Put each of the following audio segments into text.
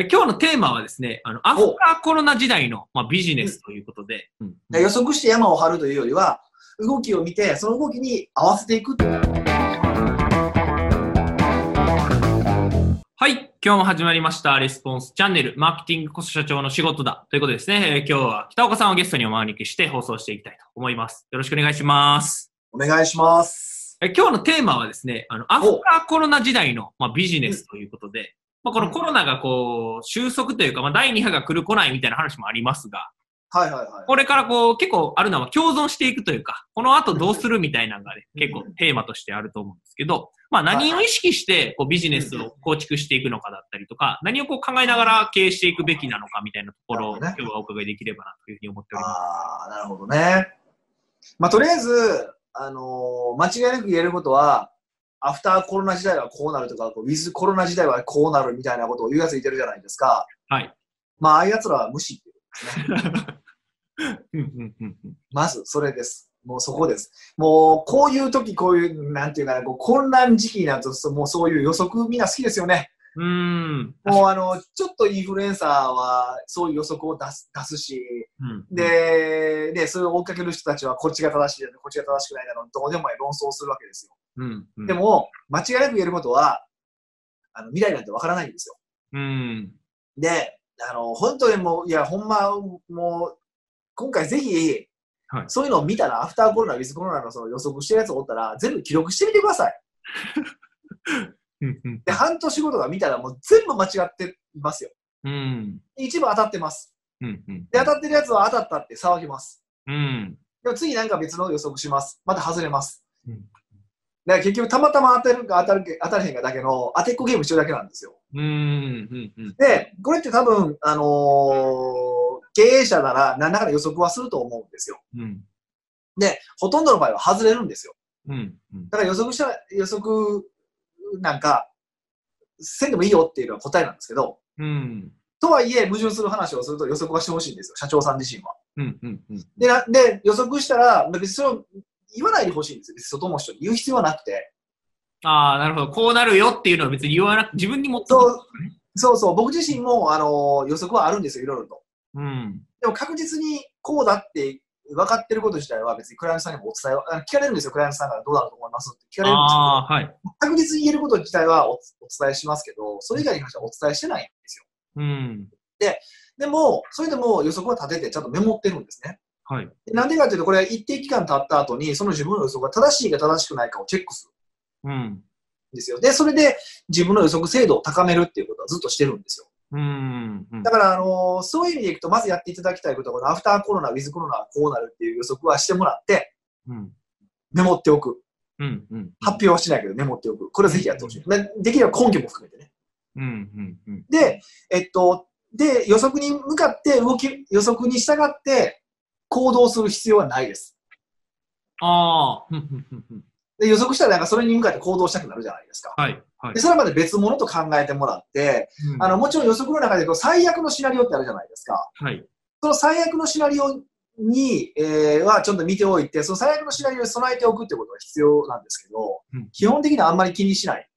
え今日のテーマはですね、あの、アフターコロナ時代の、まあ、ビジネスということで。うん予測して山を張るというよりは、動きを見て、その動きに合わせていく。はい。今日も始まりました、レスポンスチャンネル、マーケティングこそ社長の仕事だ。ということでですね、えー今日は北岡さんをゲストにお招きして放送していきたいと思います。よろしくお願いします。お願いします。え今日のテーマはですね、あの、アフターコロナ時代の、まあ、ビジネスということで、まあ、このコロナがこう、収束というか、まあ、第2波が来る来ないみたいな話もありますが、はいはいはい。これからこう、結構あるのは共存していくというか、この後どうするみたいなのがね、結構テーマとしてあると思うんですけど、まあ何を意識してこうビジネスを構築していくのかだったりとか、何をこう考えながら経営していくべきなのかみたいなところを今日はお伺いできればなというふうに思っております。ああ、なるほどね。まあ、とりあえず、あのー間違いなく言えることは、アフターコロナ時代はこうなるとか、ウィズコロナ時代はこうなるみたいなことを言うやついてるじゃないですか。はい。まあ、ああいうやつらは無視っていうね。まず、それです。もうそこです。もう、こういう時、こういう、なんていうかな、こう混乱時期になると、そもうそういう予測みんな好きですよね。うーん。もう、あの、ちょっとインフルエンサーは、そういう予測を出す出すし、うん、で、で、それを追っかける人たちは、こっちが正しいだろ、こっちが正しくないだろう、どうでもいい論争をするわけですよ。うん、うん。で、も、間違いなく言えることは、あの未来なんてわからないんですよ。うん。で、あの、本当にもう、いや、ほんま、もう、今回ぜひ、はいそういうのを見たら、アフターコロナ、ウィズコロナのその予測してるやつおったら、全部記録してみてください。で、半年後とか見たら、もう全部間違ってますよ。うん。一部当たってます。うん。うん。で、当たってるやつは当たったって騒ぎます。うん。でも次なんか別の予測します。また外れます。うんだから結局たまたま当たるか当たるか当たれへんかだけの当てっこゲームしてるだけなんですよ。うん。うん。うん。で、これって多分、あのー経営者なら何らかの予測はすると思うんですよ。うん。で、ほとんどの場合は外れるんですよ。うん。うん。だから予測した、予測なんか、せんでもいいよっていうのは答えなんですけど、うん。とはいえ矛盾する話をすると予測はしてほしいんですよ、社長さん自身は。うん。うん。うん。で、なで予測したら、別にそれを言わないでほしいんですよ。別に外の人に言う必要はなくて。ああ、なるほど。こうなるよっていうのは別に言わなく自分に持ってそうそうそう、僕自身も、あの予測はあるんですよ、いろいろと。うん。でも確実にこうだって分かってること自体は別にクライアントさんにもお伝えは、あ聞かれるんですよ、クライアントさんからどうだと思いますって聞かれるんですああ、はい。けど、確実に言えること自体はおお伝えしますけど、それ以外に関してはお伝えしてないんですよ。うん。でも、それでも予測は立ててちゃんとメモってるんですね。はい。でなんでかというと、これ一定期間経った後に、その自分の予測が正しいか正しくないかをチェックするうん。んですよ。で、それで自分の予測精度を高めるっていうことはずっとしてるんですよ。うん。うんだから、あのーそういう意味でいくと、まずやっていただきたいことは、このアフターコロナ、ウィズコロナはこうなるっていう予測はしてもらって、うん。メモっておく。うん。うん。発表はしないけど、メモっておく。これはぜひやってほしい。でできれば根拠も含めてね。うん。うん。うん。で、えっと、で、予測に向かって動き、予測に従って行動する必要はないです。ああ。うん。うん。うんうん。で、予測したらなんかそれに向かって行動したくなるじゃないですか。はい。はいで、。それまで別物と考えてもらって、うんあの、もちろん予測の中で最悪のシナリオってあるじゃないですか。はい。その最悪のシナリオに、えーはちょっと見ておいて、その最悪のシナリオに備えておくってことが必要なんですけど、うん基本的にはあんまり気にしない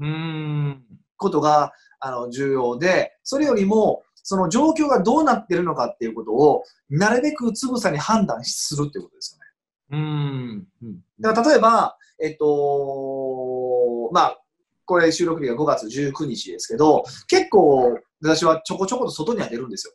うーん。ことがあの重要で、それよりも、その状況がどうなってるのかっていうことを、なるべくつぶさに判断するっていうことですよね。うん。うん。だから例えば、えっと、まあ、これ収録日が5月19日ですけど、結構私はちょこちょこと外には出るんですよ。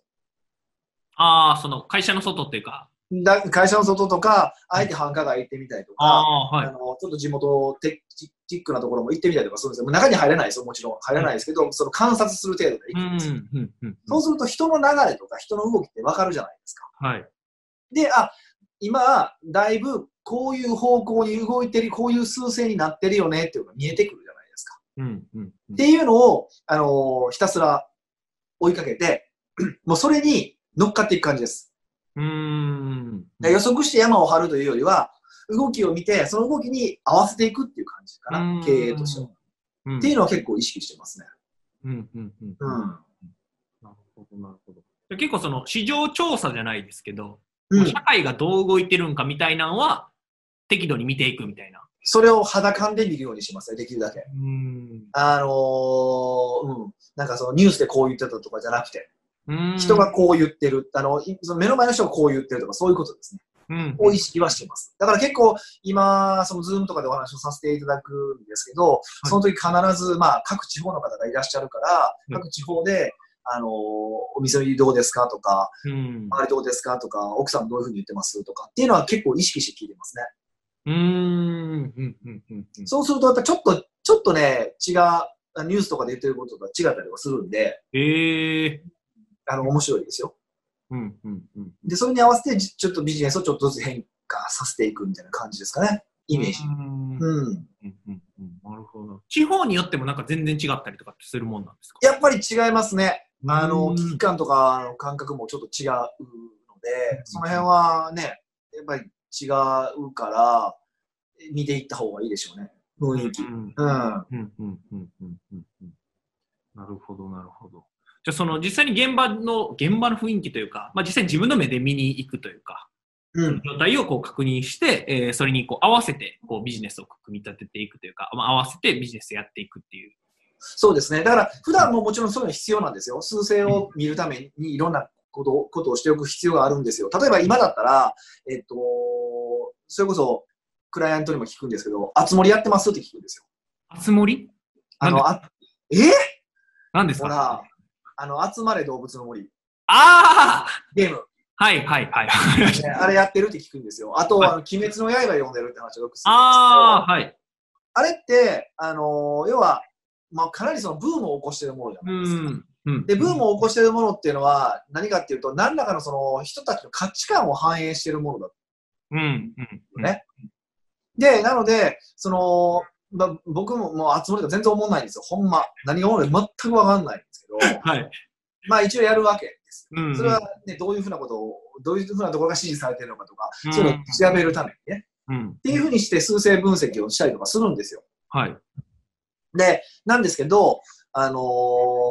ああ、その会社の外っていうか。だ会社の外とか、あえて繁華街行ってみたりとか、はいあ。のちょっと地元テチックなところも行ってみたりとかするんですよ。もう中に入れないですよ、もちろん。入れないですけど、その観察する程度でう行くんですよ。ん。うん。うん。そうすると人の流れとか人の動きってわかるじゃないですか。はい。で、あ、今、だいぶこういう方向に動いてる、こういう数勢になってるよねっていうのが見えてくるじゃないですか。うん。うん。っていうのを、あのーひたすら追いかけて、もうそれに乗っかっていく感じです。うん。予測して山を張るというよりは、動きを見て、その動きに合わせていくっていう感じかうんな、経営としては。うん。っていうのは結構意識してますね。うん。うん。うん。うん。なるほど、なるほど。で結構その市場調査じゃないですけど、うん社会がどう動いてるんかみたいなのは適度に見ていくみたいな。それを肌感で見るようにしますね、できるだけ。うん。あのーうん。なんかそのニュースでこう言ってたとかじゃなくて、うん人がこう言ってる、あの、いその目の前の人がこう言ってるとか、そういうことですね。うん。を意識はしています。だから結構、今、そのズームとかでお話をさせていただくんですけど、その時必ず、まあ、各地方の方がいらっしゃるから、うん各地方で、あのーお店どうですかとか、うん。周りどうですかとか、奥さんどういうふうに言ってますとかっていうのは結構意識して聞いてますね。うん。うん。うん。うん。うん。そうすると、やっぱちょっと、ちょっとね、違う、ニュースとかで言ってることとは違ったりはするんで、ええあの、面白いですよ。うんうんうん。で、それに合わせて、ちょっとビジネスをちょっとずつ変化させていくみたいな感じですかね。イメージ。うん。うんうんうん。なるほど。地方によってもなんか全然違ったりとかするもんなんですか？やっぱり違いますね。あの、危機感とかの感覚もちょっと違うので、その辺はね、やっぱり違うから、見ていった方がいいでしょうね。雰囲気。うん。なるほど、なるほど。じゃあ、その実際に現場の、現場の雰囲気というか、まあ実際に自分の目で見に行くというか、うん。状態をこう確認して、えーそれにこう合わせてこうビジネスを組み立てていくというか、まあ、合わせてビジネスやっていくっていう。そうですね。だから、普段ももちろんそういうの必要なんですよ。数勢を見るためにいろんなことをことをしておく必要があるんですよ。例えば今だったら、えっと、それこそ、クライアントにも聞くんですけど、あつ森やってますって聞くんですよ。あつ森？あの、あえ？何ですか？ほら、あの、集まれ動物の森。ああゲーム。はいはいはい。ねあれやってるって聞くんですよ。あと、はいあの鬼滅の刃読んでるって話をよくするんですけど、ああ、はい。あれって、あのー要は、まあ、かなりそのブームを起こしてるものじゃうないですか。ん。うん。で、ブームを起こしてるものっていうのは、何かっていうと、何らかのその人たちの価値観を反映してるものだうん。うん。うん。ねで、なので、その、まあ、僕ももう集まりが全然思わないんですよ。ほんま。何が思うのか全くわかんないんですけど、はい。まあ一応やるわけです。うん。それはね、どういうふうなことを、どういうふうなところが支持されてるのかとか、うんそういうのを調べるためにね。うん。っていうふうにして数勢分析をしたりとかするんですよ。はい。で、なんですけど、あのー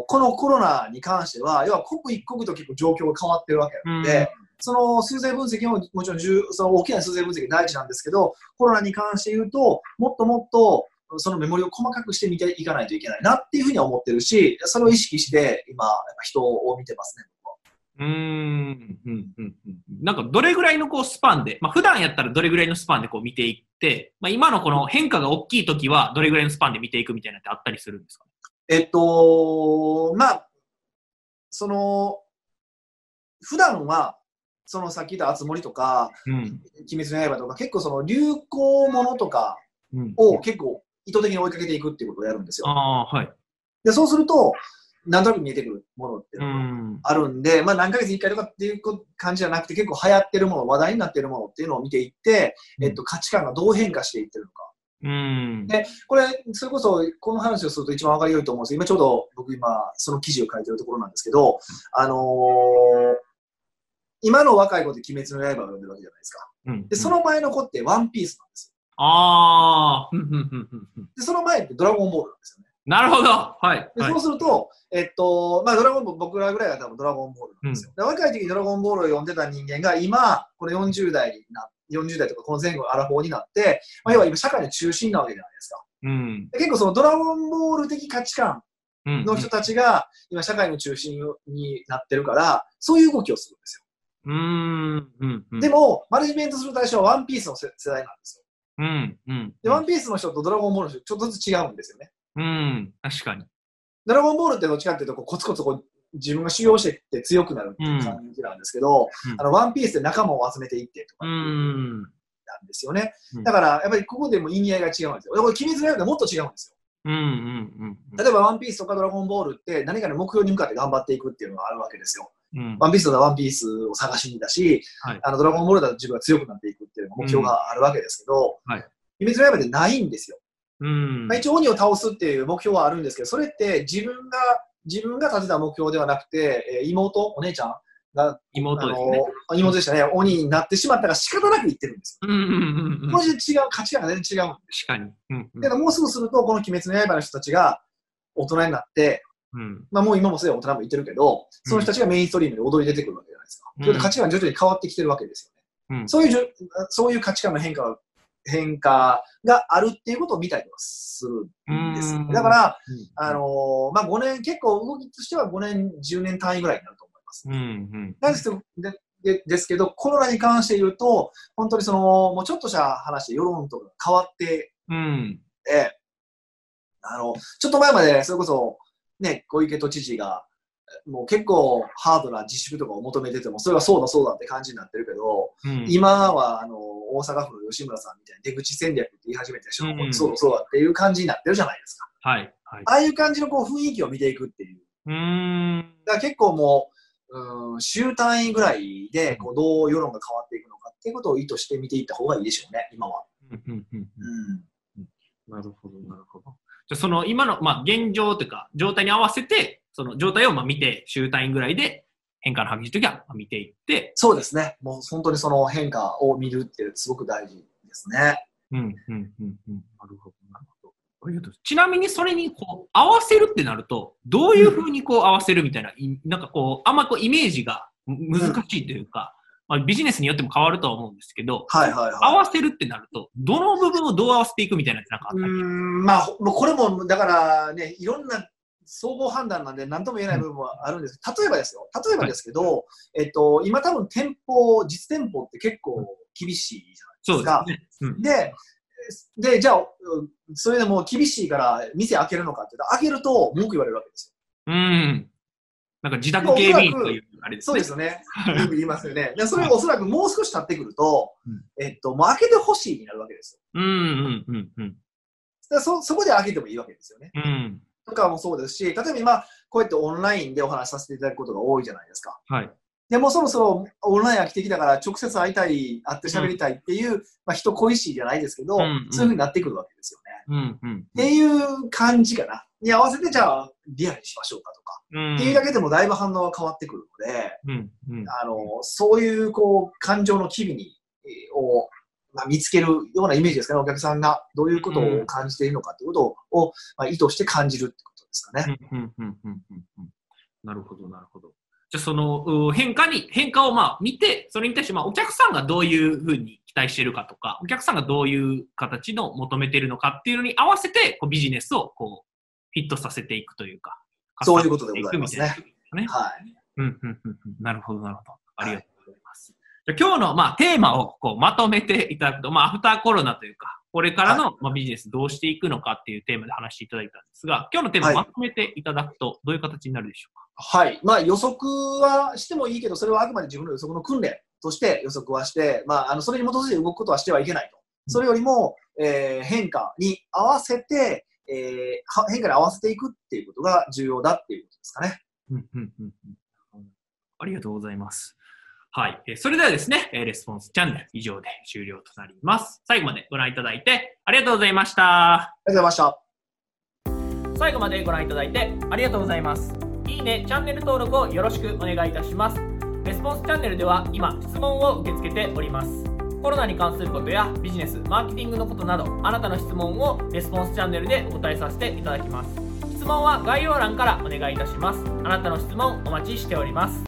このコロナに関しては、要は刻一刻と結構状況が変わってるわけなので、その数勢分析ももちろん重その大きな数勢分析大事なんですけど、コロナに関して言うと、もっともっとそのメモリを細かくして見ていかないといけないなっていうふうには思ってるし、それを意識して今、人を見てますね。僕はうーん。うん。うん。うん。なんか、どれぐらいのこうスパンで、まあ、普段やったらどれぐらいのスパンでこう見ていって、まあ、今のこの変化が大きい時は、どれぐらいのスパンで見ていくみたいなのってあったりするんですか？えっと、まあ、その、普段は、そのさっき言ったあつ森とか、うん。鬼滅の刃とか、結構その流行ものとかうん。を結構意図的に追いかけていくっていうことをやるんですよ。はい。で、そうすると、なんとなく見えてくるものっていううのがん。あるんで、まあ何ヶ月に一回とかっていう感じじゃなくて、結構流行ってるもの、話題になってるものっていうのを見ていって、うんえっと、価値観がどう変化していってるのか。うん。でこれ、それこそ、この話をすると一番わかりやすいと思うんですけど、今ちょうど僕今、その記事を書いてるところなんですけど、あのー今の若い子って鬼滅の刃を読んでるわけじゃないですか。うんで、その前の子ってワンピースなんですああ、うんうんうんうんうんよ。で、その前ってドラゴンボールなんですよね。なるほど。はい。で、はいそうすると、えっと、まあ、ドラゴンボール、僕らぐらいが多分ドラゴンボールなんですよ。で若い時にドラゴンボールを読んでた人間が今、この40代にな、40代とかこの前後のアラフォーになって、まあ、要は今社会の中心なわけじゃないですか。うん。で結構そのドラゴンボール的価値観うん。の人たちが今社会の中心になってるから、そういう動きをするんですうん。うん。うよ。ん。でも、マネジメントする対象はワンピースの世世代なんですよ。うん。うん。で、ワンピースの人とドラゴンボールの人、ちょっとずつ違うんですよね。うん。確かに。ドラゴンボールってどっちかっていうと、こうコツコツこう自分が修行していって強くなるっていう感じなんですけど、うんあの、ワンピースで仲間を集めていってとかなんん。ですよね。うんだから、やっぱりここでも意味合いが違うんですよ。これ、鬼滅の刃でもっと違うんですよ。うん。うん。例えば、ワンピースとかドラゴンボールって何かの目標に向かって頑張っていくっていうのがあるわけですよ。うん。ワンピースだとワンピースを探しにだし、はいあのドラゴンボールだと自分が強くなってい目標があるわけですけど、はい鬼滅の刃でないんですよ。うんまあ、。一応鬼を倒すっていう目標はあるんですけど、それって自分が、自分が立てた目標ではなくて、えー妹、お姉ちゃんが、妹ですね。あの妹でしたね、鬼になってしまったから仕方なく言ってるんですうん。うん。うん。うんよ。これで違う、価値観が全然違うんです。確かに。うん。うんだからもうすぐすると、この鬼滅の刃の人たちが大人になって、うん。まあもう今もすでに大人もいてるけど、その人たちがメインストリームで踊り出てくるわけじゃないですか。うんそれで価値観が徐々に変わってきてるわけです。うんそういうそういう価値観の変化が変化があるっていうことを見たりとかするんです。だから、あのーまあ、5年、結構動きとしては5年、10年単位ぐらいになると思います。うんうん。なんですけどででですけど、コロナに関して言うと、本当にその、もうちょっとした話で世論とかが変わってうん。て、あの、ちょっと前まで、それこそ、ね、小池都知事が、もう結構ハードな自粛とかを求めてても、それはそうだそうだって感じになってるけど、うん、今は、あの、大阪府の吉村さんみたいに出口戦略って言い始めてる人も、うんそうだそうだっていう感じになってるじゃないですか。はい。はい。ああいう感じのこう雰囲気を見ていくっていう。うーん。だから結構もう、うん、週単位ぐらいで、こう、どう世論が変わっていくのかっていうことを意図して見ていった方がいいでしょうね、今は。うんうんうんうんうん。なるほど、なるほど。じゃあその今の、まあ、現状というか、状態に合わせて、その状態をまあ見て、週単位ぐらいで変化の激しいときはまあ見ていって、そうですね。もう本当にその変化を見るってすごく大事ですね。うん、うん、うん、うん。なるほど、なるほど。ちなみにそれにこう合わせるってなると、どういうふうにこう合わせるみたいな、いなんかこう、あんまこうイメージがむ難しいというか、まあ、ビジネスによっても変わるとは思うんですけど、はいはいはい。合わせるってなると、どの部分をどう合わせていくみたいななんかあったうりん、まあ、これも、だからね、いろんな総合判断なんで何とも言えない部分はあるんです。例えばですよ。例えばですけど、えっと、今多分店舗、実店舗って結構厳しいじゃないですね。うんですか。で、で、じゃあ、うんそれでもう厳しいから店開けるのかって言ったら、開けると文句言われるわけですうん。なんか自宅警備員という、あれよ。ですね。そうですよね。よく言いますよね。でそれがおそらくもう少し経ってくると、うんえっと、もう開けてほしいになるわけですよ。うん、うん、うん、うん。でそそこで開けてもいいわけですよね。うん。とかもそうですし、例えば今、こうやってオンラインでお話しさせていただくことが多いじゃないですか。はい。でもうそろそろオンライン飽きてきたから直接会いたい、会って喋りたいっていう、まあ、人恋しいじゃないですけど、うんうんそういうふうになってくるわけですよね。うん、うん。っていう感じかな。に合わせてじゃあリアルにしましょうかとか。うんっていうだけでもだいぶ反応が変わってくるので、うん、うん。あの、そういうこう感情の機微に、えーを、まあ、見つけるようなイメージですかね。お客さんがどういうことを感じているのかってことを、まあ、意図して感じるってことですかね。なるほど、なるほど。じゃあ、そのう変化に、変化をまあ見て、それに対してまあお客さんがどういうふうに期待しているかとか、お客さんがどういう形の求めているのかっていうのに合わせて、こうビジネスをこうフィットさせていくというか、そういうことでございますね。はい。うんうんうんうんなるほど、なるほど。ありがとう今日の、まあ、テーマをこうまとめていただくと、まあ、アフターコロナというか、これからの、まあ、ビジネスどうしていくのかっていうテーマで話していただいたんですが、今日のテーマはいまとめていただくと、どういう形になるでしょうか？はい。まあ予測はしてもいいけど、それはあくまで自分の予測の訓練として予測はして、まあ、あのそれに基づいて動くことはしてはいけないと。それよりも、えー変化に合わせて、えーは変化に合わせていくっていうことが重要だっていうことですかね。うんうんうんうんありがとうございます。はい。えーそれではですね、えーレスポンスチャンネル以上で終了となります。最後までご覧いただいてありがとうございました。ありがとうございました。最後までご覧いただいてありがとうございます。いいね、チャンネル登録をよろしくお願いいたします。レスポンスチャンネルでは今、質問を受け付けております。コロナに関することやビジネス、マーケティングのことなど、あなたの質問をレスポンスチャンネルでお答えさせていただきます。質問は概要欄からお願いいたします。あなたの質問お待ちしております。